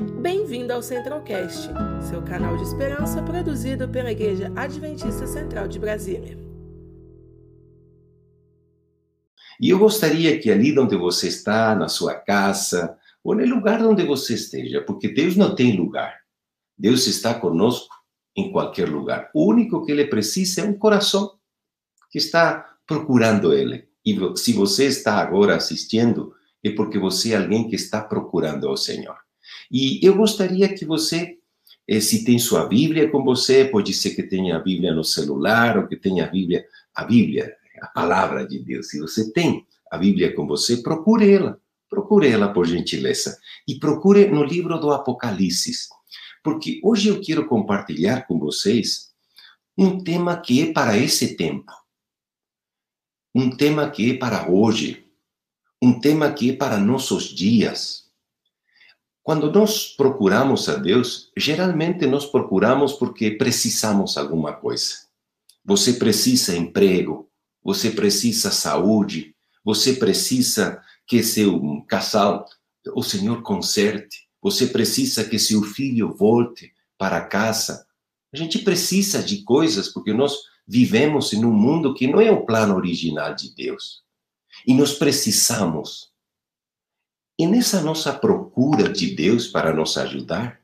Bem-vindo ao Centralcast, seu canal de esperança produzido pela Igreja Adventista Central de Brasília. E eu gostaria que ali onde você está, na sua casa, ou no lugar onde você esteja, porque Deus não tem lugar. Deus está conosco em qualquer lugar. O único que ele precisa é um coração que está procurando ele. E se você está agora assistindo, é porque você é alguém que está procurando ao Senhor. E eu gostaria que você, eh, se tem sua Bíblia com você, pode ser que tenha a Bíblia no celular ou que tenha a Bíblia, a Bíblia, a palavra de Deus. Se você tem a Bíblia com você, procure ela. Procure ela, por gentileza. E procure no livro do Apocalipse. Porque hoje eu quero compartilhar com vocês um tema que é para esse tempo. Um tema que é para hoje. Um tema que é para nossos dias. Quando nós procuramos a Deus, geralmente nós procuramos porque precisamos alguma coisa. Você precisa emprego, você precisa saúde, você precisa que seu casal, o Senhor conserte, você precisa que seu filho volte para casa. A gente precisa de coisas porque nós vivemos em um mundo que não é o plano original de Deus. E nós precisamos e nessa nossa procura de Deus para nos ajudar,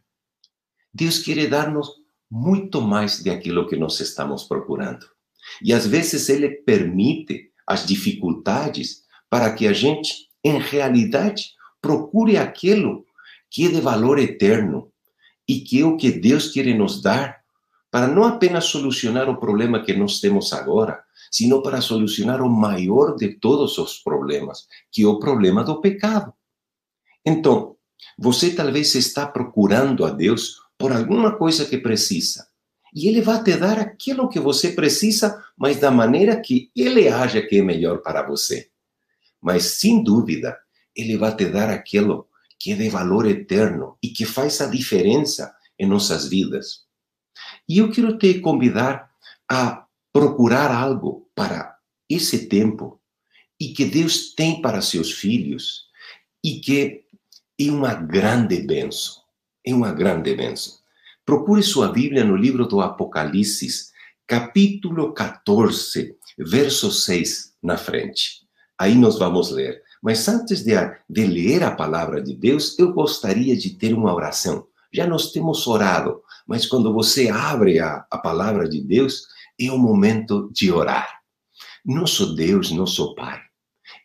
Deus quer dar-nos muito mais de aquilo que nós estamos procurando. E às vezes ele permite as dificuldades para que a gente, em realidade, procure aquilo que é de valor eterno e que é o que Deus quer nos dar para não apenas solucionar o problema que nós temos agora, sino para solucionar o maior de todos os problemas, que é o problema do pecado. Então, você talvez está procurando a Deus por alguma coisa que precisa. E Ele vai te dar aquilo que você precisa, mas da maneira que Ele acha que é melhor para você. Mas, sem dúvida, Ele vai te dar aquilo que é de valor eterno e que faz a diferença em nossas vidas. E eu quero te convidar a procurar algo para esse tempo e que Deus tem para seus filhos e que é uma grande benção. É uma grande benção. Procure sua Bíblia no livro do Apocalipse, capítulo 14, verso 6 na frente. Aí nós vamos ler. Mas antes de, de ler a palavra de Deus, eu gostaria de ter uma oração. Já nós temos orado, mas quando você abre a, a palavra de Deus, é o momento de orar. Nosso Deus, nosso Pai,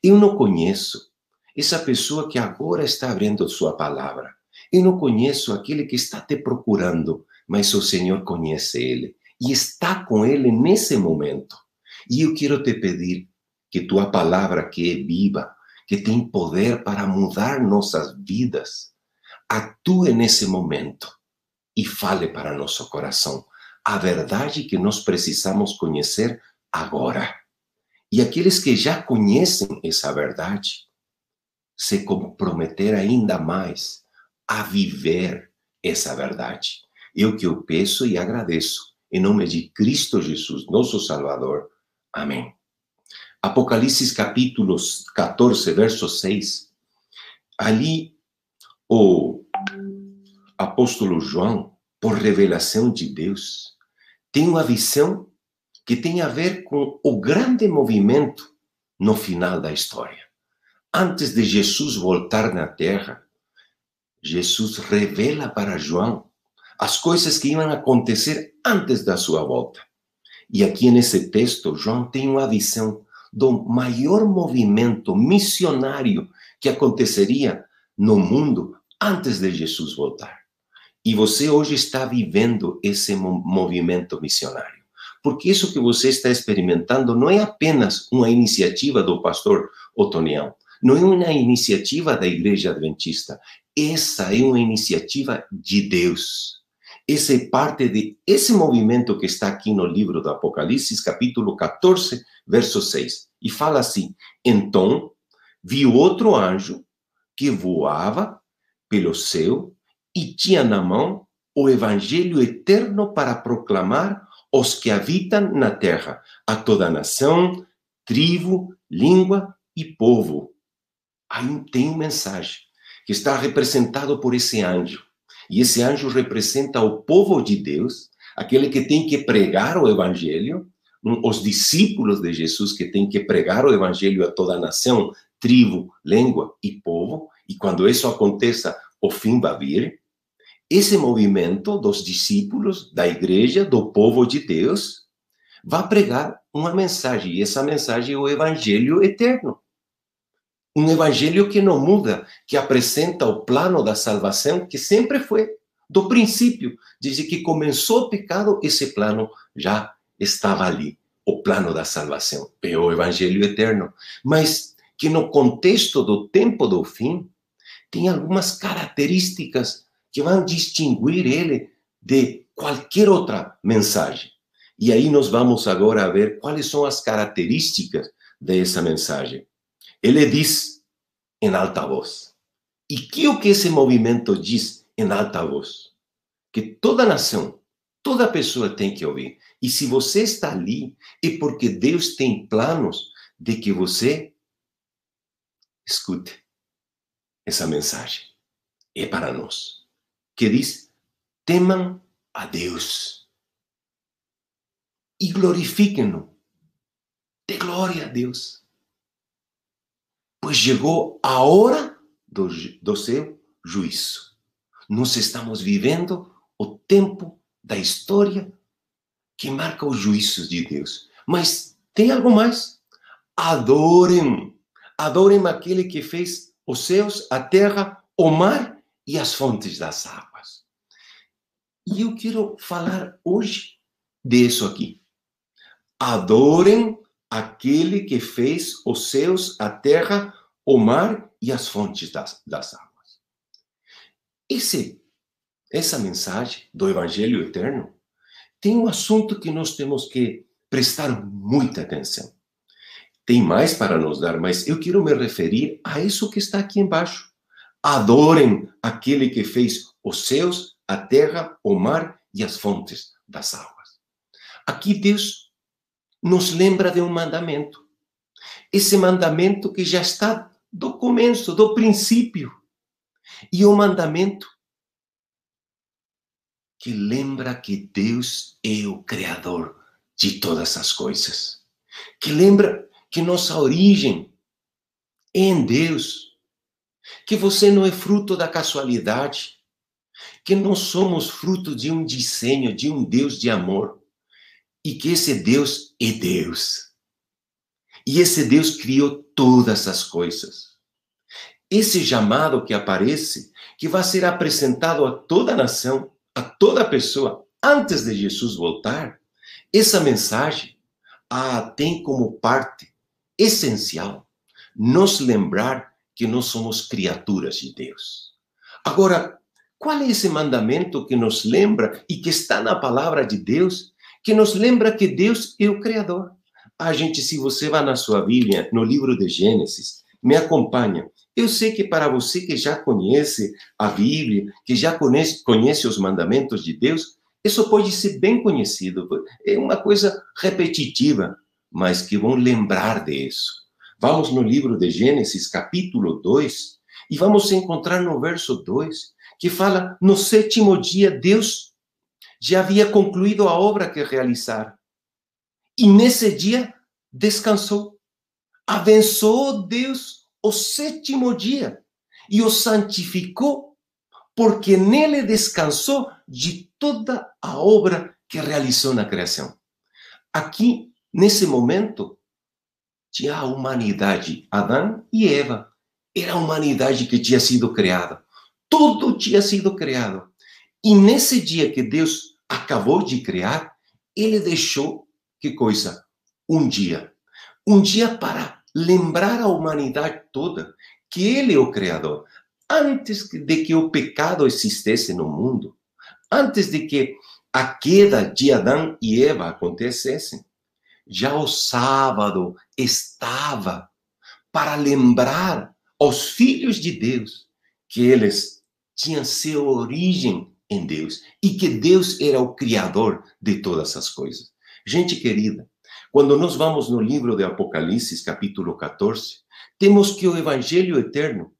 eu não conheço essa pessoa que agora está abrindo sua palavra. Eu não conheço aquele que está te procurando, mas o Senhor conhece ele e está com ele nesse momento. E eu quero te pedir que tua palavra, que é viva, que tem poder para mudar nossas vidas, atue nesse momento e fale para nosso coração a verdade que nós precisamos conhecer agora. E aqueles que já conhecem essa verdade, se comprometer ainda mais a viver essa verdade. Eu que eu peço e agradeço, em nome de Cristo Jesus, nosso Salvador. Amém. Apocalipse capítulo 14, verso 6. Ali, o apóstolo João, por revelação de Deus, tem uma visão que tem a ver com o grande movimento no final da história antes de Jesus voltar na terra, Jesus revela para João as coisas que iam acontecer antes da sua volta. E aqui nesse texto, João tem uma visão do maior movimento missionário que aconteceria no mundo antes de Jesus voltar. E você hoje está vivendo esse movimento missionário. Porque isso que você está experimentando não é apenas uma iniciativa do pastor Otonião, não é uma iniciativa da Igreja Adventista. Essa é uma iniciativa de Deus. Essa é parte de esse movimento que está aqui no livro do Apocalipse, capítulo 14, verso 6. E fala assim: Então vi outro anjo que voava pelo céu e tinha na mão o evangelho eterno para proclamar aos que habitam na terra, a toda nação, tribo, língua e povo aí tem uma mensagem que está representado por esse anjo. E esse anjo representa o povo de Deus, aquele que tem que pregar o evangelho, os discípulos de Jesus que têm que pregar o evangelho a toda a nação, tribo, língua e povo, e quando isso aconteça, o fim vai vir. Esse movimento dos discípulos da igreja, do povo de Deus, vai pregar uma mensagem, e essa mensagem é o evangelho eterno. Um evangelho que não muda, que apresenta o plano da salvação que sempre foi, do princípio, desde que começou o pecado, esse plano já estava ali, o plano da salvação, é o evangelho eterno. Mas que no contexto do tempo do fim, tem algumas características que vão distinguir ele de qualquer outra mensagem. E aí nós vamos agora ver quais são as características dessa mensagem. Ele diz em alta voz. E que o que esse movimento diz em alta voz? Que toda nação, toda pessoa tem que ouvir. E se você está ali, é porque Deus tem planos de que você escute essa mensagem. É para nós. Que diz: temam a Deus e glorifiquem-no. De glória a Deus pois chegou a hora do, do seu juízo. Nós estamos vivendo o tempo da história que marca os juízos de Deus. Mas tem algo mais. Adorem, adorem aquele que fez os céus, a terra, o mar e as fontes das águas. E eu quero falar hoje disso aqui. Adorem aquele que fez os céus, a terra, o mar e as fontes das, das águas. Esse, essa mensagem do Evangelho Eterno tem um assunto que nós temos que prestar muita atenção. Tem mais para nos dar, mas eu quero me referir a isso que está aqui embaixo. Adorem aquele que fez os céus, a terra, o mar e as fontes das águas. Aqui Deus nos lembra de um mandamento. Esse mandamento que já está do começo, do princípio. E o mandamento que lembra que Deus é o Criador de todas as coisas. Que lembra que nossa origem é em Deus. Que você não é fruto da casualidade. Que não somos fruto de um desenho, de um Deus de amor e que esse Deus é Deus. E esse Deus criou todas as coisas. Esse chamado que aparece, que vai ser apresentado a toda a nação, a toda pessoa, antes de Jesus voltar, essa mensagem a tem como parte essencial nos lembrar que nós somos criaturas de Deus. Agora, qual é esse mandamento que nos lembra e que está na palavra de Deus que nos lembra que Deus é o Criador. Ah, gente, se você vai na sua Bíblia, no livro de Gênesis, me acompanha. Eu sei que para você que já conhece a Bíblia, que já conhece, conhece os mandamentos de Deus, isso pode ser bem conhecido. É uma coisa repetitiva, mas que vão lembrar disso. Vamos no livro de Gênesis, capítulo 2, e vamos encontrar no verso 2, que fala: no sétimo dia, Deus já havia concluído a obra que realizara. E nesse dia descansou. Abençoou Deus o sétimo dia e o santificou, porque nele descansou de toda a obra que realizou na criação. Aqui, nesse momento, tinha a humanidade, Adão e Eva. Era a humanidade que tinha sido criada. Tudo tinha sido criado. E nesse dia que Deus acabou de criar, ele deixou que coisa? Um dia. Um dia para lembrar a humanidade toda que ele é o Criador. Antes de que o pecado existisse no mundo, antes de que a queda de Adão e Eva acontecesse, já o sábado estava para lembrar aos filhos de Deus que eles tinham sua origem em Deus e que Deus era o criador de todas as coisas. Gente querida, quando nós vamos no livro de Apocalipse, capítulo 14, temos que o evangelho eterno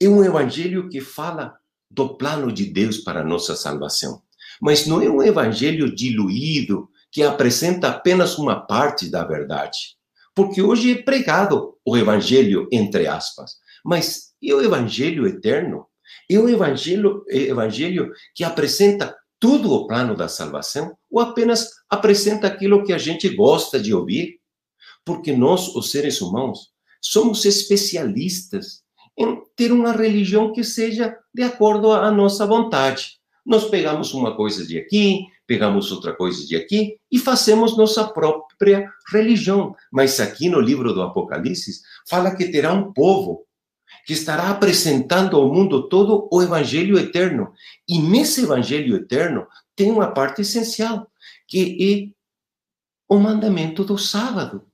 é um evangelho que fala do plano de Deus para nossa salvação. Mas não é um evangelho diluído que apresenta apenas uma parte da verdade. Porque hoje é pregado o evangelho, entre aspas. Mas e o evangelho eterno? É o evangelho, evangelho que apresenta todo o plano da salvação ou apenas apresenta aquilo que a gente gosta de ouvir? Porque nós, os seres humanos, somos especialistas em ter uma religião que seja de acordo à nossa vontade. Nós pegamos uma coisa de aqui, pegamos outra coisa de aqui e fazemos nossa própria religião. Mas aqui no livro do Apocalipse fala que terá um povo que estará apresentando ao mundo todo o evangelho eterno. E nesse evangelho eterno tem uma parte essencial, que é o mandamento do sábado.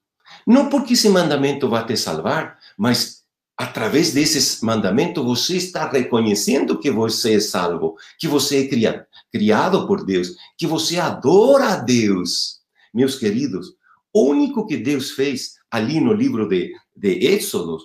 Não porque esse mandamento vai te salvar, mas através desse mandamento você está reconhecendo que você é salvo, que você é criado, criado por Deus, que você adora a Deus. Meus queridos, o único que Deus fez ali no livro de, de Êxodo,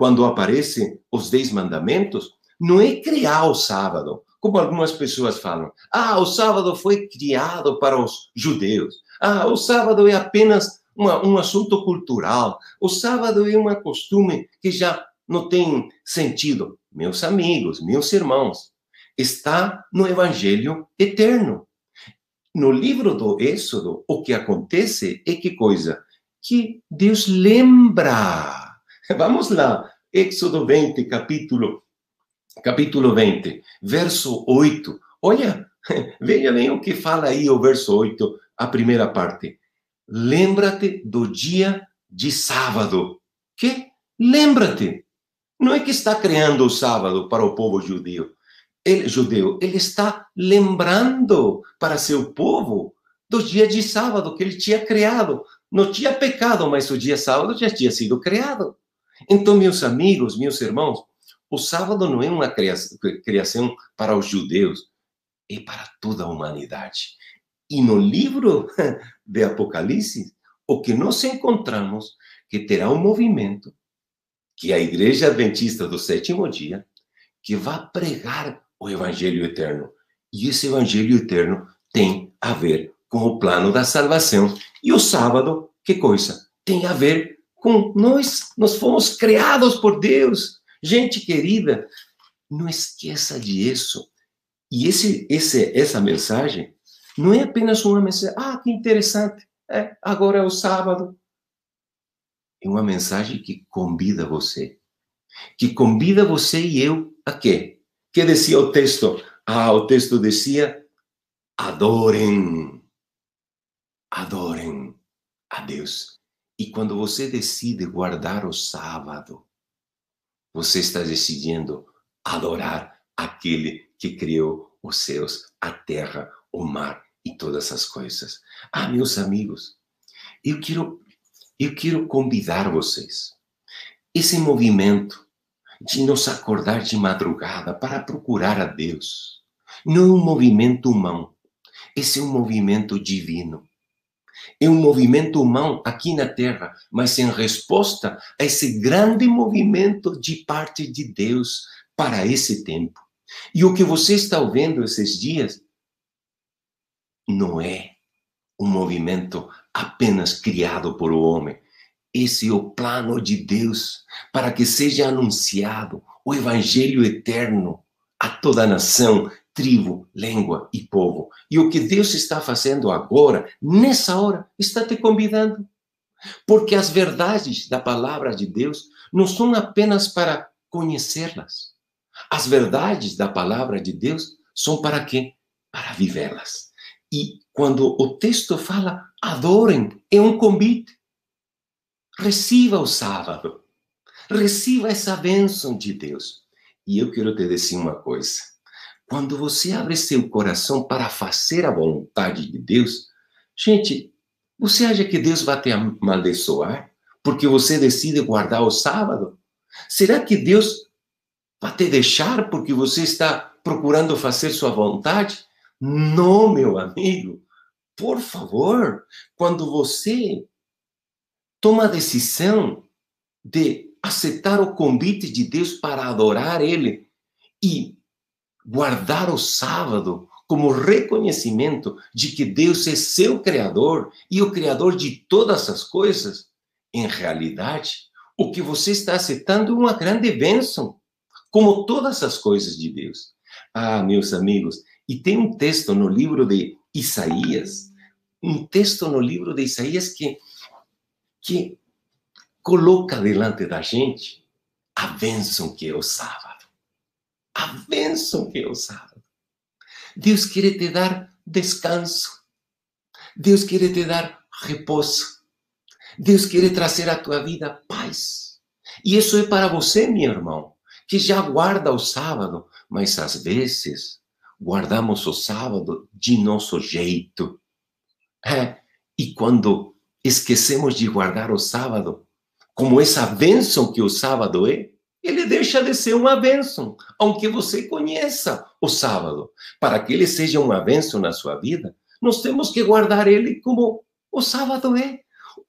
quando aparecem os dez mandamentos, não é criar o sábado, como algumas pessoas falam. Ah, o sábado foi criado para os judeus. Ah, o sábado é apenas uma, um assunto cultural. O sábado é um costume que já não tem sentido. Meus amigos, meus irmãos, está no Evangelho eterno. No livro do Êxodo, o que acontece é que coisa? Que Deus lembra. Vamos lá, Êxodo 20, capítulo, capítulo 20, verso 8. Olha, veja bem o que fala aí o verso 8, a primeira parte. Lembra-te do dia de sábado. Que? Lembra-te. Não é que está criando o sábado para o povo judeu. Ele, judeu, ele está lembrando para seu povo do dia de sábado que ele tinha criado. Não tinha pecado, mas o dia sábado já tinha sido criado. Então, meus amigos, meus irmãos, o sábado não é uma criação para os judeus, é para toda a humanidade. E no livro de Apocalipse, o que nós encontramos que terá um movimento que a Igreja Adventista do Sétimo Dia, que vai pregar o Evangelho Eterno. E esse Evangelho Eterno tem a ver com o plano da salvação. E o sábado, que coisa? Tem a ver com nós. Nós fomos criados por Deus. Gente querida, não esqueça disso. E esse, esse, essa mensagem não é apenas uma mensagem, ah, que interessante, é, agora é o sábado, é uma mensagem que convida você. Que convida você e eu a quê? Que dizia o texto? Ah, o texto dizia: adorem, adorem a Deus. E quando você decide guardar o sábado, você está decidindo adorar aquele que criou os céus, a terra, o mar e todas as coisas. Ah, meus amigos, eu quero eu quero convidar vocês. Esse movimento de nos acordar de madrugada para procurar a Deus não é um movimento humano, esse é um movimento divino. É um movimento humano aqui na Terra, mas em resposta a esse grande movimento de parte de Deus para esse tempo. E o que você está ouvindo esses dias não é um movimento apenas criado por o homem. Esse é o plano de Deus para que seja anunciado o evangelho eterno a toda a nação, tribo, língua e povo. E o que Deus está fazendo agora, nessa hora, está te convidando. Porque as verdades da palavra de Deus não são apenas para conhecê-las. As verdades da palavra de Deus são para quê? Para vivê-las. E quando o texto fala adorem, é um convite. Receba o sábado. Receba essa bênção de Deus. E eu quero te dizer uma coisa. Quando você abre seu coração para fazer a vontade de Deus, gente, você acha que Deus vai te amaldiçoar porque você decide guardar o sábado? Será que Deus vai te deixar porque você está procurando fazer sua vontade? Não, meu amigo. Por favor, quando você toma a decisão de aceitar o convite de Deus para adorar Ele e guardar o sábado como reconhecimento de que Deus é seu Criador e o Criador de todas as coisas, em realidade, o que você está aceitando é uma grande bênção, como todas as coisas de Deus. Ah, meus amigos, e tem um texto no livro de Isaías, um texto no livro de Isaías que, que coloca delante da gente a bênção que é o sábado. A bênção que é sábado. Deus quer te dar descanso. Deus quer te dar repouso. Deus quer trazer à tua vida paz. E isso é para você, meu irmão, que já guarda o sábado, mas às vezes guardamos o sábado de nosso jeito. É, e quando esquecemos de guardar o sábado, como essa bênção que o sábado é, ele deixa de ser uma bênção, aunque você conheça o sábado. Para que ele seja uma bênção na sua vida, nós temos que guardar ele como o sábado é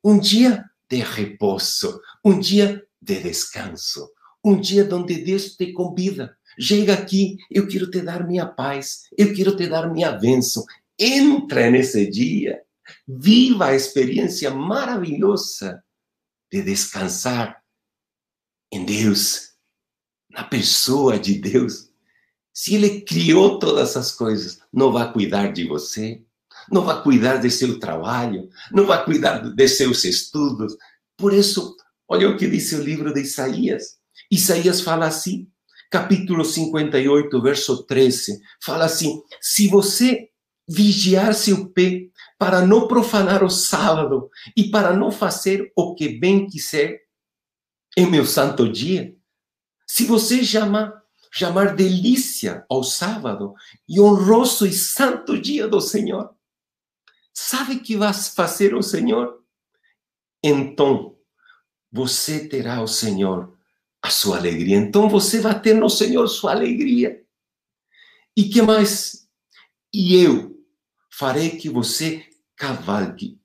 um dia de repouso, um dia de descanso, um dia onde Deus te convida. Chega aqui, eu quero te dar minha paz, eu quero te dar minha bênção. Entra nesse dia, viva a experiência maravilhosa de descansar em Deus, na pessoa de Deus. Se Ele criou todas as coisas, não vai cuidar de você, não vai cuidar de seu trabalho, não vai cuidar de seus estudos. Por isso, olha o que diz o livro de Isaías. Isaías fala assim, capítulo 58, verso 13, fala assim: se você vigiar seu pé para não profanar o sábado e para não fazer o que bem quiser em meu santo dia, se você chamar, chamar delícia ao sábado e honroso e santo dia do Senhor, Sabe que vai fazer o Senhor? Então, você terá o Senhor a sua alegria. Então, você vai ter no Senhor sua alegria. E que mais? E eu farei que você cavalgue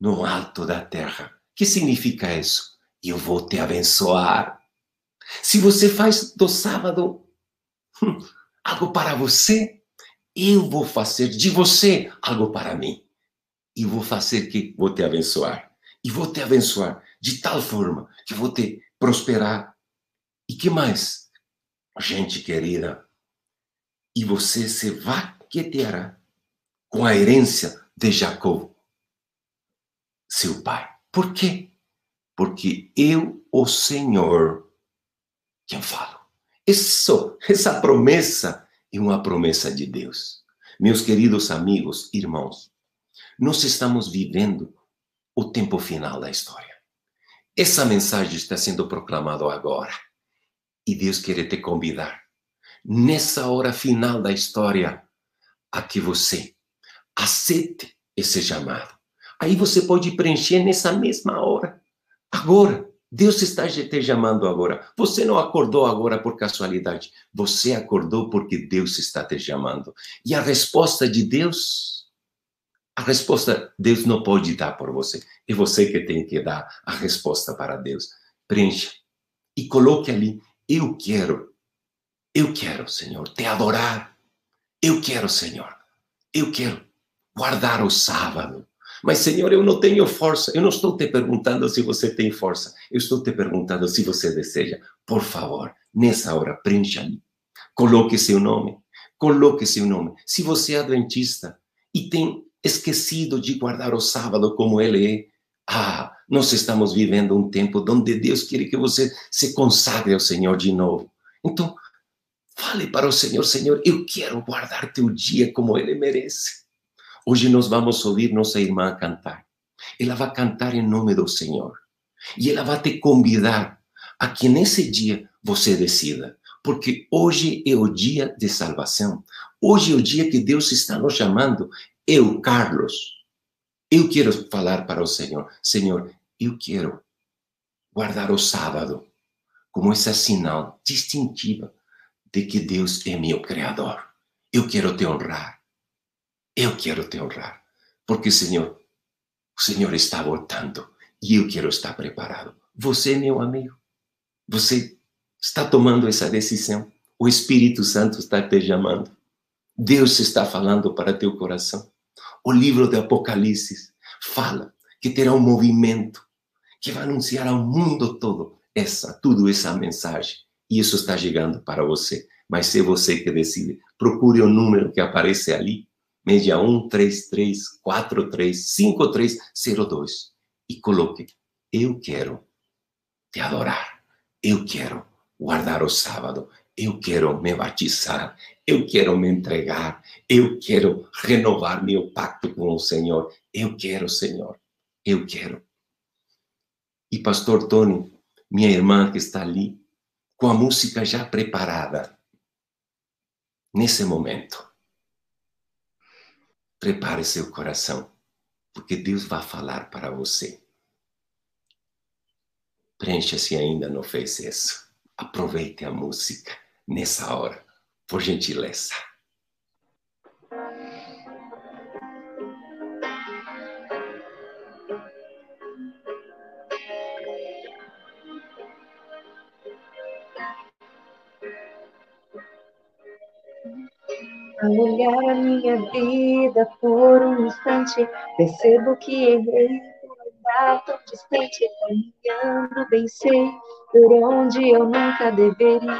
no alto da terra. Que significa isso? Eu vou te abençoar. Se você faz do sábado hum, algo para você, eu vou fazer de você algo para mim e vou fazer que vou te abençoar. E vou te abençoar de tal forma que vou te prosperar. E que mais? Gente querida, e você se vaqueteará com a herência de Jacó, seu pai. Por quê? Porque eu, o Senhor, quem falo. Isso, essa promessa é uma promessa de Deus. Meus queridos amigos, irmãos, nós estamos vivendo o tempo final da história. Essa mensagem está sendo proclamada agora. E Deus quer te convidar, nessa hora final da história, a que você aceite esse chamado. Aí você pode preencher nessa mesma hora. Agora. Deus está te chamando agora. Você não acordou agora por casualidade. Você acordou porque Deus está te chamando. E a resposta de Deus a resposta Deus não pode dar por você. É você que tem que dar a resposta para Deus. Preencha e coloque ali: Eu quero, eu quero, Senhor, te adorar. Eu quero, Senhor, eu quero guardar o sábado. Mas, Senhor, eu não tenho força. Eu não estou te perguntando se você tem força. Eu estou te perguntando se você deseja. Por favor, nessa hora, preencha ali. Coloque seu nome. Coloque seu nome. Se você é adventista e tem esquecido de guardar o sábado como ele é. Ah, nós estamos vivendo um tempo onde Deus quer que você se consagre ao Senhor de novo. Então, fale para o Senhor, Senhor, eu quero guardar teu dia como ele merece. Hoje nós vamos ouvir nossa irmã cantar. Ela vai cantar em nome do Senhor. E ela vai te convidar a que nesse dia você decida. Porque hoje é o dia de salvação. Hoje é o dia que Deus está nos chamando eu, Carlos, eu quero falar para o Senhor: Senhor, eu quero guardar o sábado como esse sinal distintivo de que Deus é meu Criador. Eu quero te honrar. Eu quero te honrar. Porque, Senhor, o Senhor está voltando e eu quero estar preparado. Você, meu amigo, você está tomando essa decisão. O Espírito Santo está te chamando. Deus está falando para teu coração. O livro de Apocalipse fala que terá um movimento que vai anunciar ao mundo todo essa, tudo essa mensagem. E isso está chegando para você. Mas se você que decide, procure o número que aparece ali, media 133435302 e coloque: Eu quero te adorar, eu quero guardar o sábado, eu quero me batizar, eu quero me entregar, eu quero renovar meu pacto com o Senhor, eu quero, Senhor, eu quero. E Pastor Tony, minha irmã que está ali, com a música já preparada, nesse momento, prepare seu coração, porque Deus vai falar para você. Preencha-se ainda não fez isso. Aproveite a música nessa hora, por gentileza. Ao olhar a minha vida por um instante, percebo que errei por andar tão distante, caminhando bem sei por onde eu nunca deveria.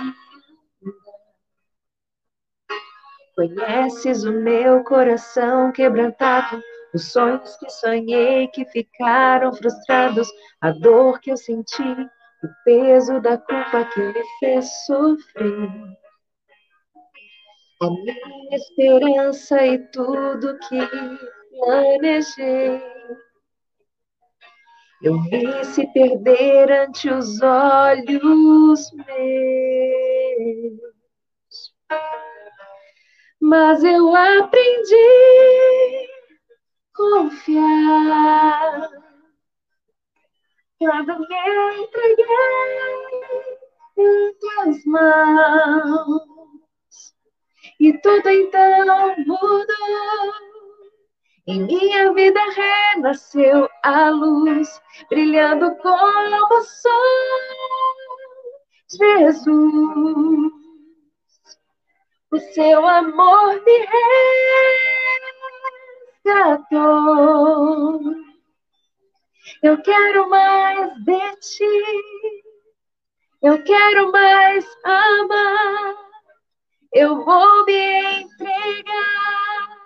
Conheces o meu coração quebrantado, os sonhos que sonhei que ficaram frustrados, a dor que eu senti, o peso da culpa que me fez sofrer a minha esperança e tudo que planejei. Eu vi se perder ante os olhos meus, mas eu aprendi a confiar quando me entreguei em tuas mãos e tudo então mudou. Em minha vida renasceu a luz, brilhando como o sol. Jesus, o seu amor me resgatou. Eu quero mais de ti, eu quero mais amar eu vou me entregar.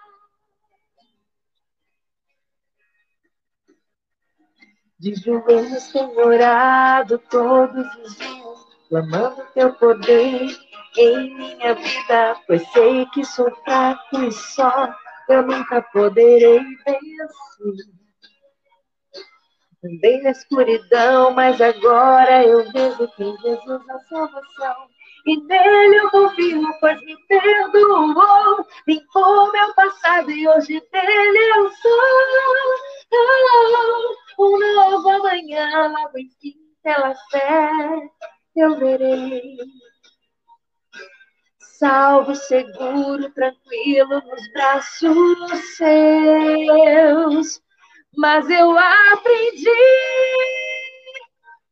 De joelhos tenho orado todos os dias, clamando teu poder em minha vida, pois sei que sou fraco e só eu nunca poderei vencer. Andei na escuridão, mas agora eu vejo que Jesus a salvação e nele eu confio, pois me perdoou, limpou meu passado e hoje dele eu sou. Um novo amanhã, logo enfim, pela fé eu verei. Salvo, seguro, tranquilo nos braços seus. Mas eu aprendi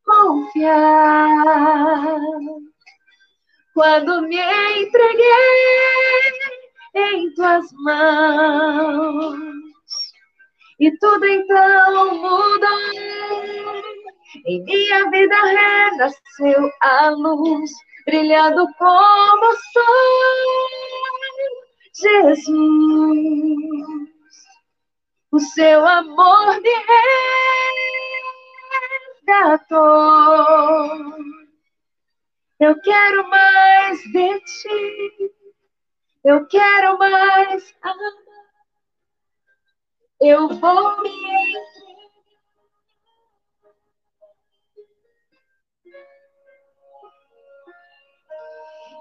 a confiar quando me entreguei em tuas mãos. E tudo então mudou. Em minha vida renasceu a luz, brilhando como o sol. Jesus, o seu amor me resgatou. Eu quero mais de ti. Eu quero mais amar. Eu vou me.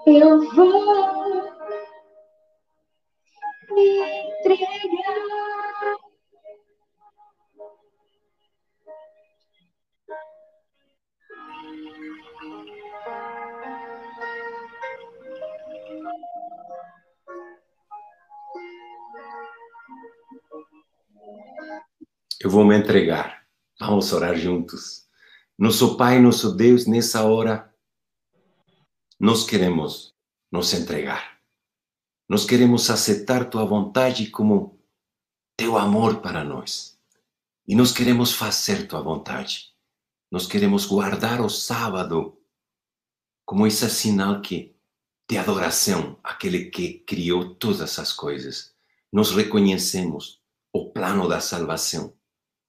Eu vou me entregar. Eu vou me entregar. Vamos orar juntos. Nosso Pai, nosso Deus, nessa hora, nós queremos nos entregar. Nós queremos aceitar tua vontade como teu amor para nós. E nós queremos fazer tua vontade. Nós queremos guardar o sábado como esse sinal que de adoração àquele que criou todas as coisas. Nós reconhecemos o plano da salvação,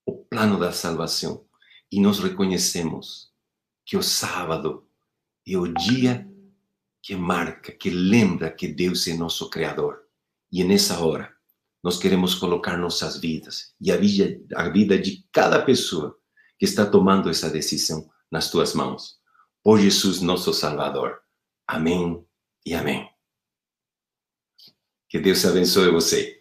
o plano da salvação, e nós reconhecemos que o sábado é o dia que marca, que lembra que Deus é nosso Criador. E nessa hora, nós queremos colocar nossas vidas e a vida, a vida de cada pessoa que está tomando essa decisão nas tuas mãos. Por Jesus, nosso Salvador. Amém e amém. Que Deus abençoe você.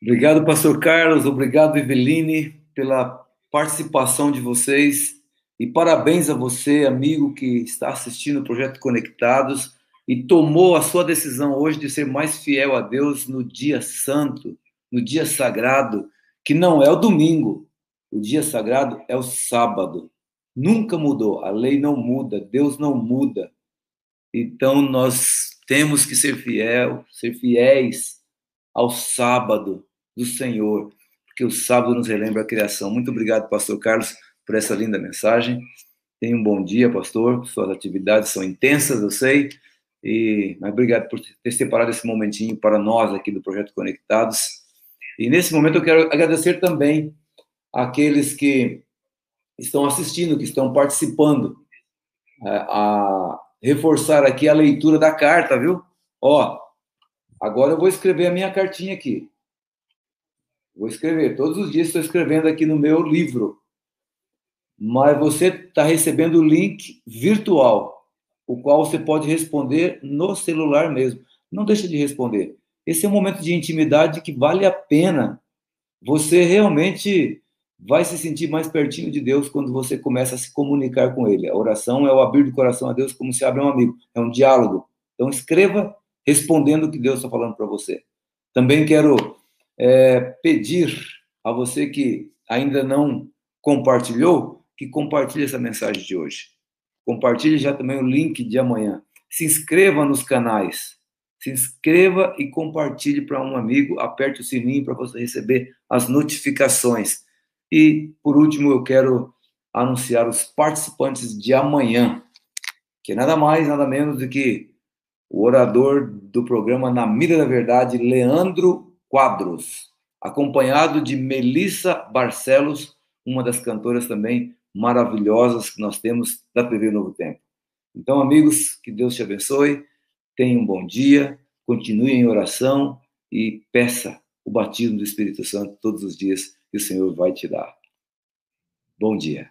Obrigado, Pastor Carlos. Obrigado, Eveline, pela participação de vocês. E parabéns a você, amigo, que está assistindo o Projeto Conectados e tomou a sua decisão hoje de ser mais fiel a Deus no dia santo, no dia sagrado, que não é o domingo. O dia sagrado é o sábado. Nunca mudou. A lei não muda, Deus não muda. Então nós temos que ser fiel, ser fiéis ao sábado do Senhor, porque o sábado nos relembra a criação. Muito obrigado, pastor Carlos, por essa linda mensagem. Tenha um bom dia, pastor. Suas atividades são intensas, eu sei. E mas obrigado por ter separado esse momentinho para nós aqui do projeto Conectados. E nesse momento eu quero agradecer também aqueles que estão assistindo, que estão participando, a, é, a reforçar aqui a leitura da carta, viu? Ó, agora eu vou escrever a minha cartinha aqui. Vou escrever. Todos os dias estou escrevendo aqui no meu livro. Mas você está recebendo o link virtual, o qual você pode responder no celular mesmo. Não deixe de responder. Esse é um momento de intimidade que vale a pena você realmente vai se sentir mais pertinho de Deus quando você começa a se comunicar com Ele. A oração é o abrir do coração a Deus como se abre um amigo, é um diálogo. Então escreva respondendo o que Deus está falando para você. Também quero é, pedir a você que ainda não compartilhou, que compartilhe essa mensagem de hoje. Compartilhe já também o link de amanhã. Se inscreva nos canais. Se inscreva e compartilhe para um amigo. Aperte o sininho para você receber as notificações e, por último, eu quero anunciar os participantes de amanhã, que é nada mais, nada menos do que o orador do programa Na Mira da Verdade, Leandro Quadros, acompanhado de Melissa Barcelos, uma das cantoras também maravilhosas que nós temos da TV Novo Tempo. Então, amigos, que Deus te abençoe, tenha um bom dia, continue em oração e peça o batismo do Espírito Santo todos os dias que o Senhor vai te dar. Bom dia.